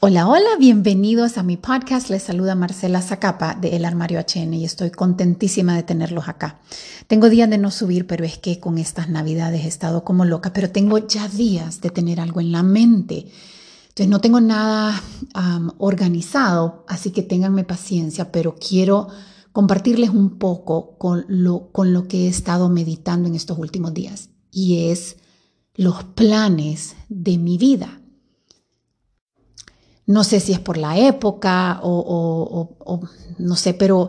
Hola, hola, bienvenidos a mi podcast. Les saluda Marcela Zacapa de El Armario HN y estoy contentísima de tenerlos acá. Tengo días de no subir, pero es que con estas navidades he estado como loca, pero tengo ya días de tener algo en la mente. Entonces no tengo nada organizado, así que ténganme paciencia, pero quiero compartirles un poco con lo, con lo que he estado meditando en estos últimos días y es los planes de mi vida. No sé si es por la época o, no sé, pero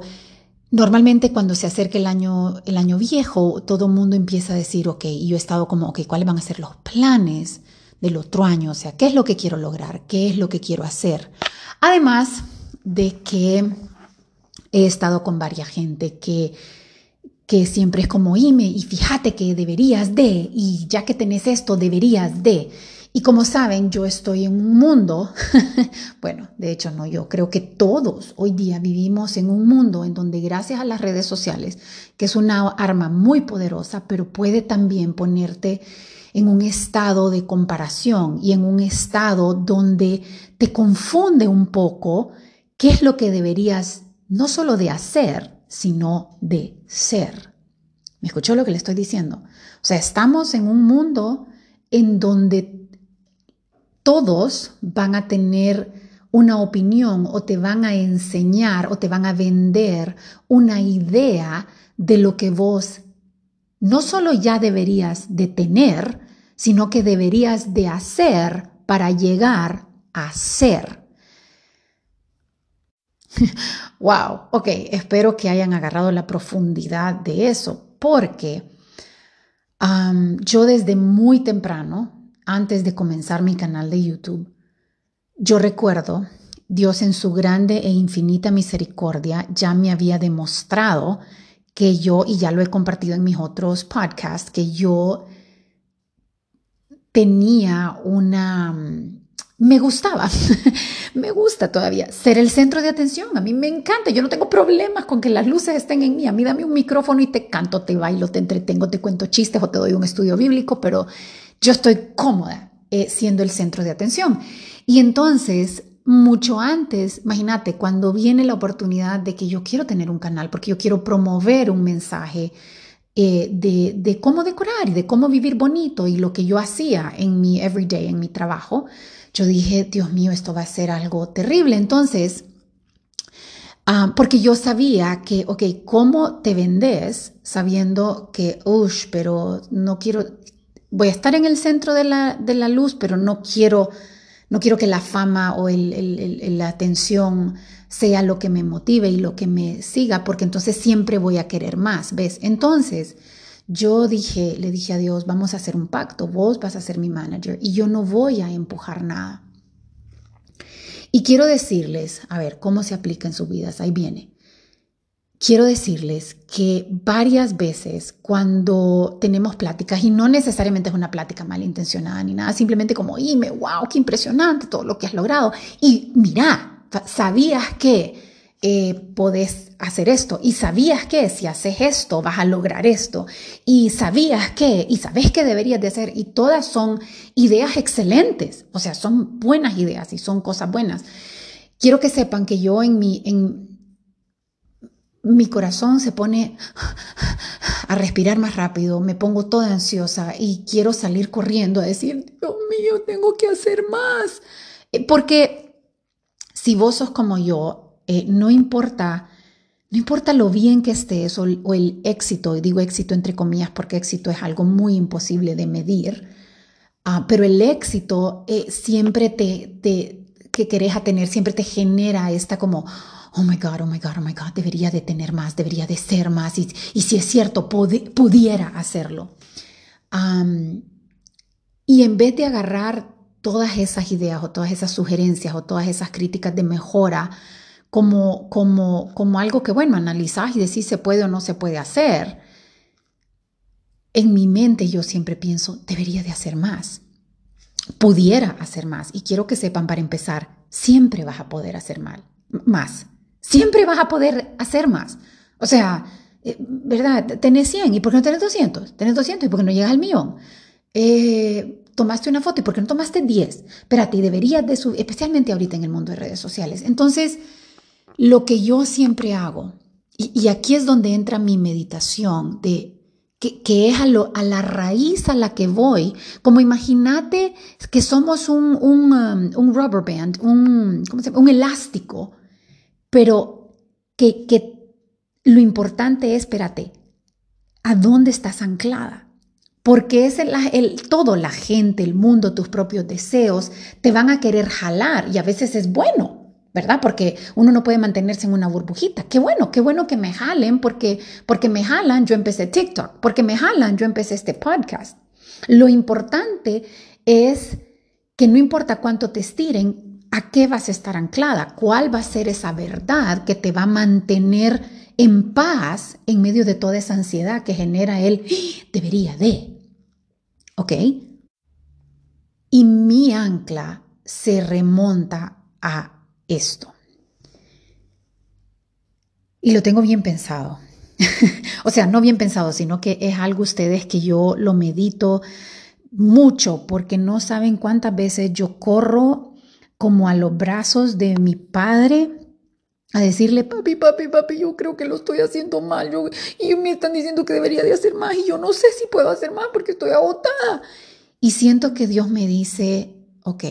normalmente cuando se acerca el año, el año viejo, todo el mundo empieza a decir, ok, y yo he estado como, ok, ¿cuáles van a ser los planes del otro año? O sea, ¿qué es lo que quiero lograr? ¿Qué es lo que quiero hacer? Además de que he estado con varias gente que que siempre es como, Ime, y fíjate que deberías de, y ya que tenés esto, deberías de. Y como saben, yo estoy en un mundo, bueno, de hecho no yo, creo que todos hoy día vivimos en un mundo en donde gracias a las redes sociales, que es una arma muy poderosa, pero puede también ponerte en un estado de comparación y en un estado donde te confunde un poco qué es lo que deberías no solo de hacer, sino de ser. ¿Me escuchó lo que le estoy diciendo? O sea, estamos en un mundo en donde todos van a tener una opinión o te van a enseñar o te van a vender una idea de lo que vos no solo ya deberías de tener, sino que deberías de hacer para llegar a ser. wow, ok, espero que hayan agarrado la profundidad de eso, porque yo desde muy temprano, antes de comenzar mi canal de YouTube, yo recuerdo, Dios en su grande e infinita misericordia ya me había demostrado que yo, y ya lo he compartido en mis otros podcasts, que yo tenía una, me gustaba, me gusta todavía ser el centro de atención. A mí me encanta, yo no tengo problemas con que las luces estén en mí. A mí dame un micrófono y te canto, te bailo, te entretengo, te cuento chistes o te doy un estudio bíblico, pero yo estoy cómoda eh, siendo el centro de atención. Y entonces, mucho antes, imagínate, cuando viene la oportunidad de que yo quiero tener un canal, porque yo quiero promover un mensaje eh, de, cómo decorar y de cómo vivir bonito y lo que yo hacía en mi everyday, en mi trabajo, yo dije, Dios mío, esto va a ser algo terrible. Entonces, ah, porque yo sabía que, ok, ¿cómo te vendes sabiendo que, uff, pero no quiero, voy a estar en el centro de la, de la luz, pero no quiero, no quiero que la fama o el, la atención sea lo que me motive y lo que me siga, porque entonces siempre voy a querer más, ¿ves? Entonces, yo dije, le dije a Dios, vamos a hacer un pacto, vos vas a ser mi manager y yo no voy a empujar nada. Y quiero decirles, a ver, cómo se aplica en sus vidas, ahí viene quiero decirles que varias veces cuando tenemos pláticas, y no necesariamente es una plática malintencionada ni nada, simplemente como, me wow, qué impresionante todo lo que has logrado. Y mira, sabías que eh, podés hacer esto, y sabías que si haces esto vas a lograr esto, y sabías que, y sabes que deberías de hacer, y todas son ideas excelentes, o sea, son buenas ideas y son cosas buenas. Quiero que sepan que yo en mi, en, mi corazón se pone a respirar más rápido, me pongo toda ansiosa y quiero salir corriendo a decir, Dios mío, tengo que hacer más. Eh, porque si vos sos como yo, eh, no importa, no importa lo bien que estés o, el éxito, y digo éxito entre comillas porque éxito es algo muy imposible de medir, ah, pero el éxito eh, siempre te, te, que querés tener, siempre te genera esta como, oh my God, oh my God, oh my God, debería de tener más, debería de ser más, y, si es cierto, pudiera hacerlo. y en vez de agarrar todas esas ideas o todas esas sugerencias o todas esas críticas de mejora como, como, como algo que, bueno, analizás y decís se puede o no se puede hacer, en mi mente yo siempre pienso, debería de hacer más, pudiera hacer más. Y quiero que sepan, para empezar, siempre vas a poder hacer mal, más. Siempre vas a poder hacer más. O sea, eh, ¿verdad? Tenés 100 y ¿por qué no tenés 200? Tenés 200 y ¿por qué no llegas al millón? Eh, tomaste una foto y por qué no tomaste 10? Espérate, y deberías de subir, especialmente ahorita en el mundo de redes sociales. Entonces, lo que yo siempre hago, y, aquí es donde entra mi meditación de que, es a, lo, a, la raíz a la que voy, como imagínate que somos un, un, um, rubber band, un, un elástico, pero que, que lo importante es, espérate, ¿a dónde estás anclada? Porque es el, el, todo, la gente, el mundo, tus propios deseos, te van a querer jalar y a veces es bueno. ¿verdad? Porque uno no puede mantenerse en una burbujita. Qué bueno, qué bueno que me jalen, porque, porque me jalan, yo empecé TikTok, porque me jalan, yo empecé este podcast. Lo importante es que no importa cuánto te estiren, a qué vas a estar anclada, cuál va a ser esa verdad que te va a mantener en paz en medio de toda esa ansiedad que genera el ¡Ah! debería de. ¿Ok? Y mi ancla se remonta a esto. Y lo tengo bien pensado. o sea, no bien pensado, sino que es algo ustedes que yo lo medito mucho porque no saben cuántas veces yo corro como a los brazos de mi padre a decirle, papi, papi, papi, yo creo que lo estoy haciendo mal, y me están diciendo que debería de hacer más y yo no sé si puedo hacer más porque estoy agotada. Y siento que Dios me dice, ok,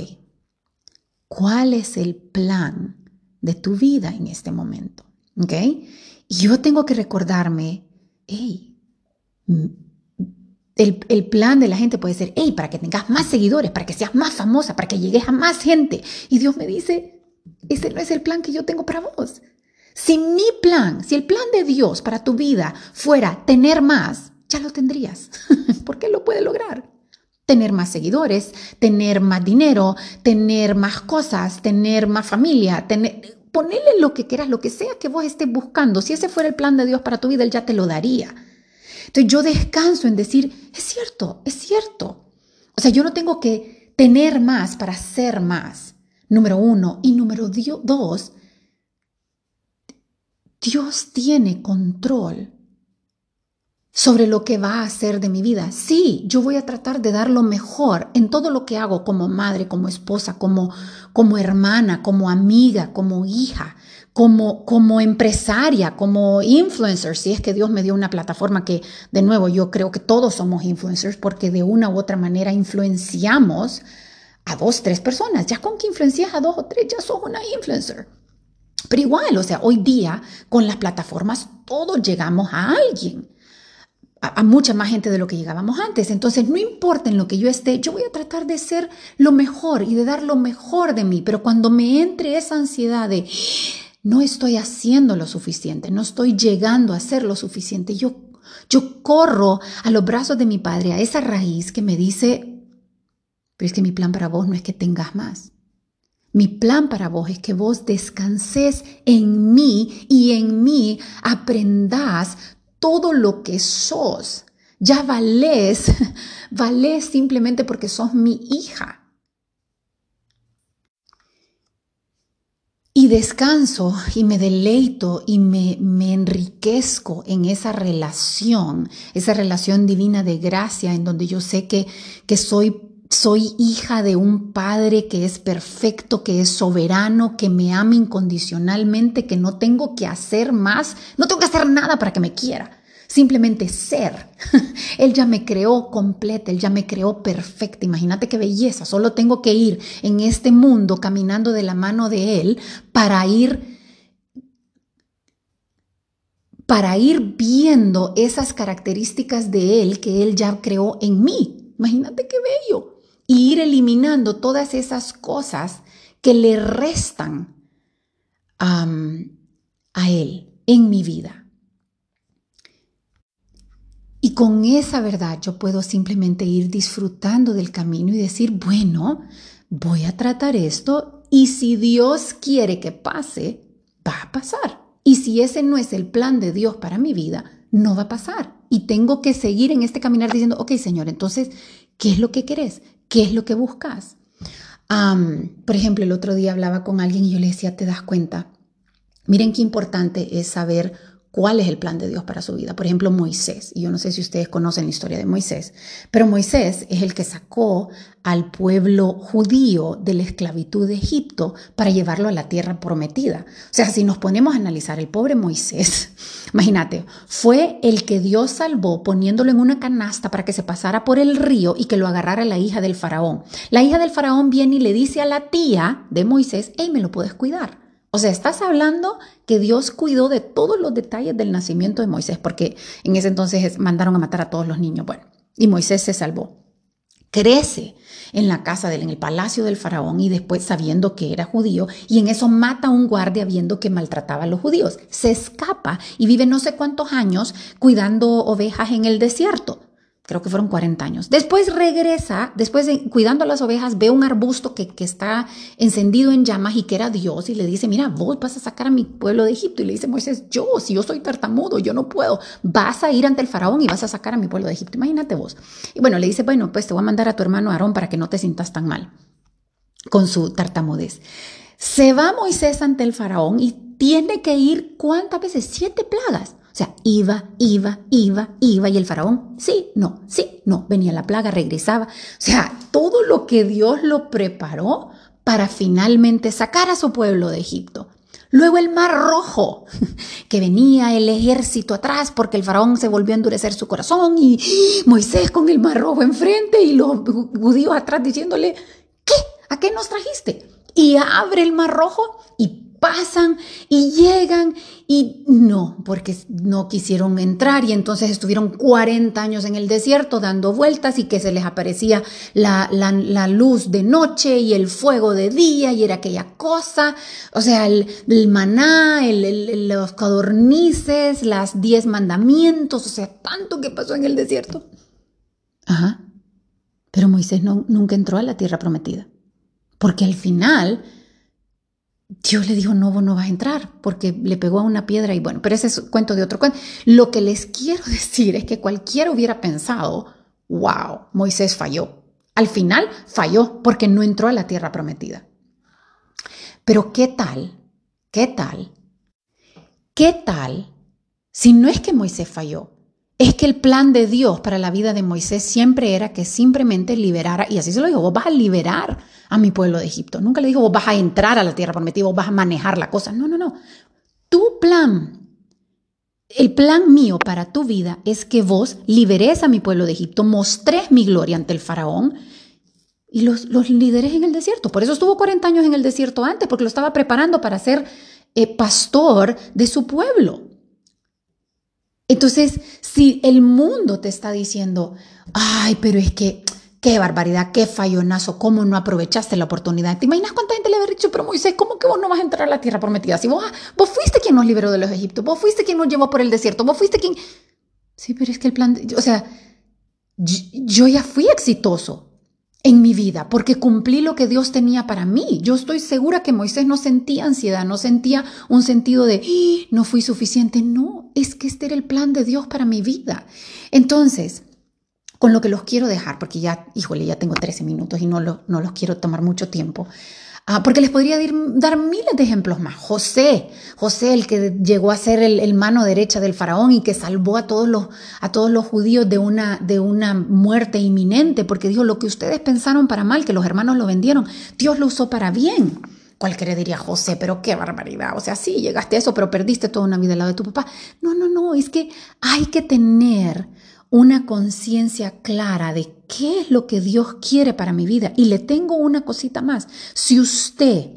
¿cuál es el plan de tu vida en este momento? ¿Ok? Y yo tengo que recordarme, hey, el, el, plan de la gente puede ser, hey, para que tengas más seguidores, para que seas más famosa, para que llegues a más gente. Y Dios me dice, ese no es el plan que yo tengo para vos. Si mi plan, si el plan de Dios para tu vida fuera tener más, ya lo tendrías. porque lo puede lograr. Tener más seguidores, tener más dinero, tener más cosas, tener más familia, tener, ponerle lo que quieras, lo que sea que vos estés buscando. Si ese fuera el plan de Dios para tu vida, Él ya te lo daría. Entonces yo descanso en decir, es cierto, es cierto. O sea, yo no tengo que tener más para ser más número uno. Y número dos, Dios tiene control sobre lo que va a hacer de mi vida. Sí, yo voy a tratar de dar lo mejor en todo lo que hago como madre, como esposa, como, como hermana, como amiga, como hija, como, como empresaria, como influencer, si es que Dios me dio una plataforma que, de nuevo, yo creo que todos somos influencers porque de una u otra manera influenciamos a dos, tres personas. Ya con que influencias a dos o tres, ya sos una influencer. Pero igual, o sea, hoy día con las plataformas todos llegamos a alguien, a, mucha más gente de lo que llegábamos antes. Entonces, no importa en lo que yo esté, yo voy a tratar de ser lo mejor y de dar lo mejor de mí. Pero cuando me entre esa ansiedad de no estoy haciendo lo suficiente, no estoy llegando a hacer lo suficiente, yo, yo corro a los brazos de mi padre, a esa raíz que me dice, pero es que mi plan para vos no es que tengas más. Mi plan para vos es que vos descanses en mí y en mí aprendas todo lo que sos. Ya valés, valés simplemente porque sos mi hija. Descanso y me deleito y me, me, enriquezco en esa relación, esa relación divina de gracia en donde yo sé que, que soy soy hija de un padre que es perfecto, que es soberano, que me ama incondicionalmente, que no tengo que hacer más, no tengo que hacer nada para que me quiera, simplemente ser. Él ya me creó completa, Él ya me creó perfecta. Imagínate qué belleza, solo tengo que ir en este mundo caminando de la mano de Él para ir para ir viendo esas características de Él que Él ya creó en mí. Imagínate qué bello y ir eliminando todas esas cosas que le restan a Él en mi vida. Y con esa verdad yo puedo simplemente ir disfrutando del camino y decir, bueno, voy a tratar esto y si Dios quiere que pase, va a pasar. Y si ese no es el plan de Dios para mi vida, no va a pasar. Y tengo que seguir en este caminar diciendo, ok, Señor, entonces, ¿qué es lo que querés? ¿Qué es lo que buscas? por ejemplo, el otro día hablaba con alguien y yo le decía, ¿te das cuenta? Miren qué importante es saber cuál es el plan de Dios para su vida. Por ejemplo, Moisés. Y yo no sé si ustedes conocen la historia de Moisés, pero Moisés es el que sacó al pueblo judío de la esclavitud de Egipto para llevarlo a la tierra prometida. O sea, si nos ponemos a analizar, el pobre Moisés, imagínate, fue el que Dios salvó poniéndolo en una canasta para que se pasara por el río y que lo agarrara la hija del faraón. La hija del faraón viene y le dice a la tía de Moisés, hey, me lo puedes cuidar. O sea, estás hablando que Dios cuidó de todos los detalles del nacimiento de Moisés, porque en ese entonces mandaron a matar a todos los niños. Bueno, y Moisés se salvó. Crece en la casa del, en el palacio del faraón y después sabiendo que era judío y en eso mata a un guardia viendo que maltrataba a los judíos. Se escapa y vive no sé cuántos años cuidando ovejas en el desierto creo que fueron 40 años. Después regresa, después de cuidando a las ovejas, ve un arbusto que, que, está encendido en llamas y que era Dios y le dice, mira, vos vas a sacar a mi pueblo de Egipto. Y le dice Moisés, yo, si yo soy tartamudo, yo no puedo, vas a ir ante el faraón y vas a sacar a mi pueblo de Egipto. Imagínate vos. Y bueno, le dice, bueno, pues te voy a mandar a tu hermano Aarón para que no te sientas tan mal con su tartamudez. Se va Moisés ante el faraón y tiene que ir, ¿cuántas veces? Siete plagas. Sea, iba, iba, iba, iba y el faraón, sí, no, sí, no, venía la plaga, regresaba. O sea, todo lo que Dios lo preparó para finalmente sacar a su pueblo de Egipto. Luego el mar rojo, que venía el ejército atrás porque el faraón se volvió a endurecer su corazón y Moisés con el mar rojo enfrente y los judíos atrás diciéndole, ¿qué? ¿A qué nos trajiste? Y abre el mar rojo y pasan y llegan y no, porque no quisieron entrar y entonces estuvieron 40 años en el desierto dando vueltas y que se les aparecía la, luz de noche y el fuego de día y era aquella cosa, o sea, el, maná, el, los codornices, las diez mandamientos, o sea, tanto que pasó en el desierto. Ajá, pero Moisés no, nunca entró a la tierra prometida, porque al final Dios le dijo, no, vos no vas a entrar, porque le pegó a una piedra y bueno, pero ese es cuento de otro cuento. Lo que les quiero decir es que cualquiera hubiera pensado, wow, Moisés falló. Al final falló porque no entró a la tierra prometida. Pero ¿qué tal? ¿Qué tal? ¿Qué tal si no es que Moisés falló? Es que el plan de Dios para la vida de Moisés siempre era que simplemente liberara, y así se lo dijo, vos vas a liberar a mi pueblo de Egipto. Nunca le dijo, vos vas a entrar a la tierra prometida, vos vas a manejar la cosa. No, no, no. Tu plan, el plan mío para tu vida es que vos liberes a mi pueblo de Egipto, mostres mi gloria ante el faraón y los, los lideres en el desierto. Por eso estuvo 40 años en el desierto antes, porque lo estaba preparando para ser eh, pastor de su pueblo. Entonces, si el mundo te está diciendo, ay, pero es que Qué barbaridad, qué fallonazo, cómo no aprovechaste la oportunidad. ¿Te imaginas cuánta gente le había dicho, pero Moisés, ¿cómo que vos no vas a entrar a la tierra prometida? Si vos, vos fuiste quien nos liberó de los Egiptos, vos fuiste quien nos llevó por el desierto, vos fuiste quien... Sí, pero es que el plan, o sea, yo ya fui exitoso en mi vida porque cumplí lo que Dios tenía para mí. Yo estoy segura que Moisés no sentía ansiedad, no sentía un sentido de, ¡Ah! no fui suficiente. No, es que este era el plan de Dios para mi vida. Entonces, con lo que los quiero dejar, porque ya, híjole, ya tengo 13 minutos y no, no los quiero tomar mucho tiempo. Ah, porque les podría dar miles de ejemplos más. José, José, el que llegó a ser el, mano derecha del faraón y que salvó a todos los, a todos los judíos de una, de una muerte inminente, porque dijo lo que ustedes pensaron para mal, que los hermanos lo vendieron, Dios lo usó para bien. Cualquiera diría, José, pero qué barbaridad. O sea, sí, llegaste a eso, pero perdiste toda una vida al lado de tu papá. No, no, no, es que hay que tener una conciencia clara de qué es lo que Dios quiere para mi vida. Y le tengo una cosita más. Si usted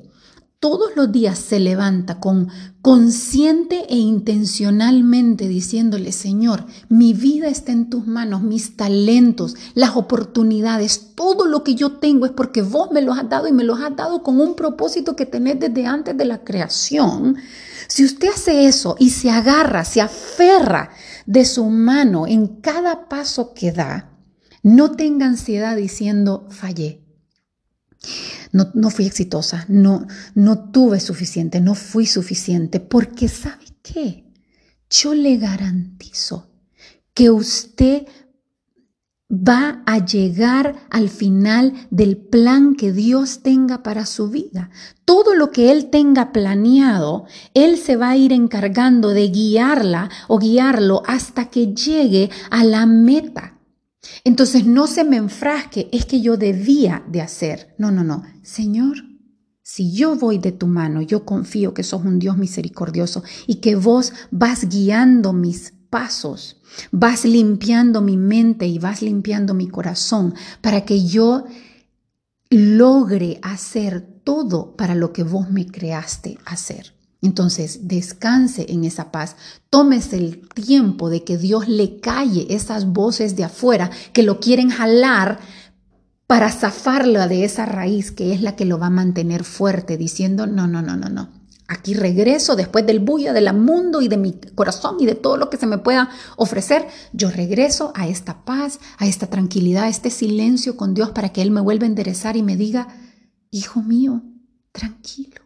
todos los días se levanta con consciente e intencionalmente diciéndole, Señor, mi vida está en tus manos, mis talentos, las oportunidades, todo lo que yo tengo es porque vos me los has dado y me los has dado con un propósito que tenés desde antes de la creación. Si usted hace eso y se agarra, se aferra de su mano en cada paso que da, no tenga ansiedad diciendo, fallé. No, no fui exitosa, no, no tuve suficiente, no fui suficiente, porque ¿sabe qué? Yo le garantizo que usted va a llegar al final del plan que Dios tenga para su vida. Todo lo que Él tenga planeado, Él se va a ir encargando de guiarla o guiarlo hasta que llegue a la meta. Entonces no se me enfrasque, es que yo debía de hacer. No, no, no. Señor, si yo voy de tu mano, yo confío que sos un Dios misericordioso y que vos vas guiando mis pasos, vas limpiando mi mente y vas limpiando mi corazón para que yo logre hacer todo para lo que vos me creaste hacer. Entonces, descanse en esa paz. Tómese el tiempo de que Dios le calle esas voces de afuera que lo quieren jalar para zafarla de esa raíz que es la que lo va a mantener fuerte, diciendo, no, no, no, no, no. Aquí regreso después del bulla del mundo y de mi corazón y de todo lo que se me pueda ofrecer. Yo regreso a esta paz, a esta tranquilidad, a este silencio con Dios para que Él me vuelva a enderezar y me diga, hijo mío, tranquilo,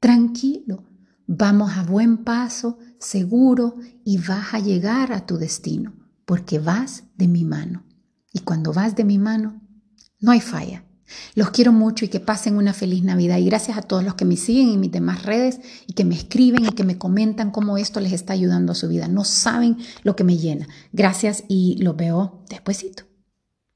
tranquilo Vamos a buen paso, seguro, y vas a llegar a tu destino, porque vas de mi mano. Y cuando vas de mi mano, no hay falla. Los quiero mucho y que pasen una feliz Navidad. Y gracias a todos los que me siguen en mis demás redes y que me escriben y que me comentan cómo esto les está ayudando a su vida. No saben lo que me llena. Gracias y los veo despuesito.